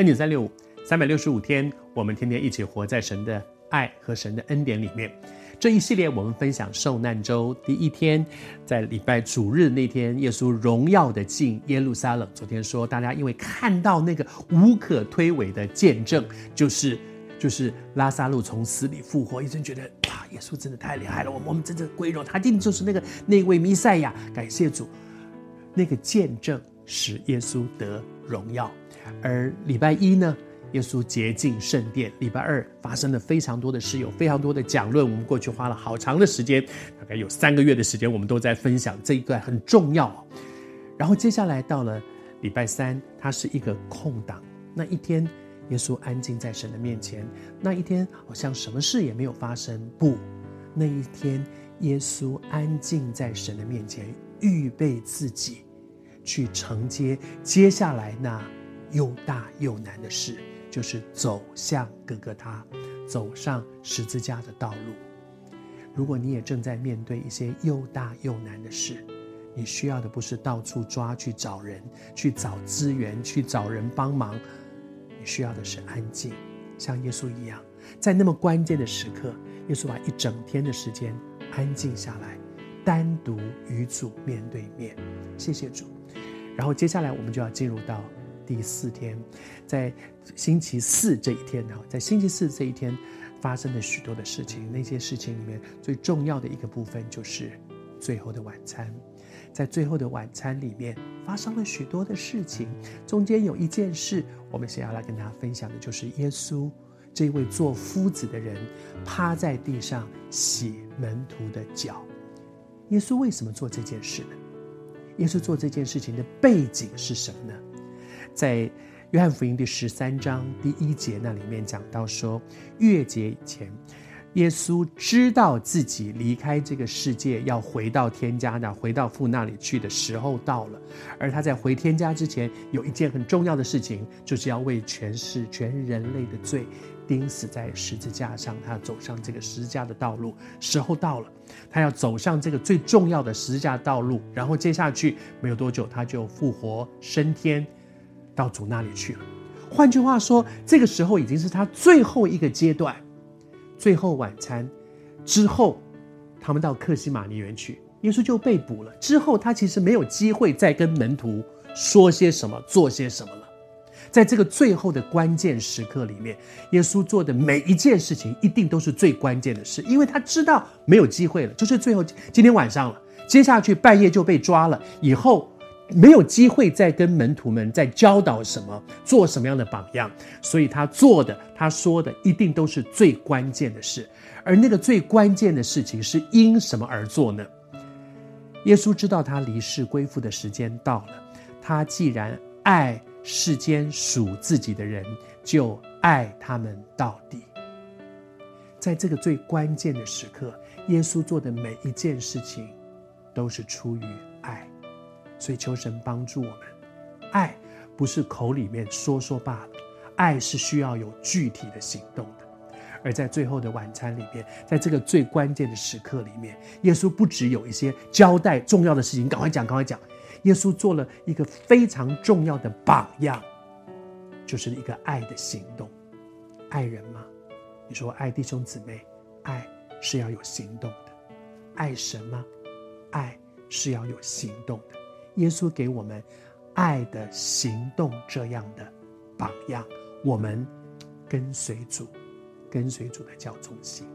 恩典三六五，三百六十五天，我们天天一起活在神的爱和神的恩典里面。这一系列我们分享受难周第一天，在礼拜主日那天，耶稣荣耀的进耶路撒冷。昨天说，大家因为看到那个无可推诿的见证，就是就是拉撒路从死里复活，一直觉得啊，耶稣真的太厉害了，我们我们真的归荣，他一定就是那个那位弥赛亚。感谢主，那个见证使耶稣得荣耀。而礼拜一呢？耶稣洁净圣殿，礼拜二发生了非常多的事，有非常多的讲论。我们过去花了好长的时间，大概有三个月的时间，我们都在分享这一段很重要。然后接下来到了礼拜三，它是一个空档。那一天，耶稣安静在神的面前。那一天好像什么事也没有发生。不，那一天耶稣安静在神的面前，预备自己去承接接下来那又大又难的事。就是走向各各他，走上十字架的道路。如果你也正在面对一些又大又难的事，你需要的不是到处抓去找人，去找资源，去找人帮忙。你需要的是安静，像耶稣一样，在那么关键的时刻，耶稣把一整天的时间安静下来，单独与主面对面。谢谢主。然后接下来我们就要进入到。第四天，在星期四这一天呢，在星期四这一天发生了许多的事情。那些事情里面最重要的一个部分就是最后的晚餐。在最后的晚餐里面发生了许多的事情。中间有一件事，我们想要来跟大家分享的，就是耶稣这位做夫子的人趴在地上洗门徒的脚。耶稣为什么做这件事呢？耶稣做这件事情的背景是什么呢？在约翰福音第十三章第一节那里面讲到说，逾节以前，耶稣知道自己离开这个世界要回到天家那，回到父那里去的时候到了。而他在回天家之前，有一件很重要的事情，就是要为全世全人类的罪钉死在十字架上。他要走上这个十字架的道路，时候到了，他要走上这个最重要的十字架道路。然后接下去没有多久，他就复活升天。到主那里去了。换句话说，这个时候已经是他最后一个阶段，最后晚餐之后，他们到克西马尼园去，耶稣就被捕了。之后，他其实没有机会再跟门徒说些什么、做些什么了。在这个最后的关键时刻里面，耶稣做的每一件事情，一定都是最关键的事，因为他知道没有机会了，就是最后今天晚上了，接下去半夜就被抓了，以后。没有机会再跟门徒们再教导什么，做什么样的榜样，所以他做的、他说的，一定都是最关键的事。而那个最关键的事情是因什么而做呢？耶稣知道他离世归父的时间到了，他既然爱世间属自己的人，就爱他们到底。在这个最关键的时刻，耶稣做的每一件事情，都是出于爱。所以求神帮助我们，爱不是口里面说说罢了，爱是需要有具体的行动的。而在最后的晚餐里面，在这个最关键的时刻里面，耶稣不只有一些交代重要的事情，赶快讲，赶快讲。耶稣做了一个非常重要的榜样，就是一个爱的行动。爱人吗？你说爱弟兄姊妹，爱是要有行动的。爱神吗？爱是要有行动的。耶稣给我们爱的行动这样的榜样，我们跟随主，跟随主的教中心。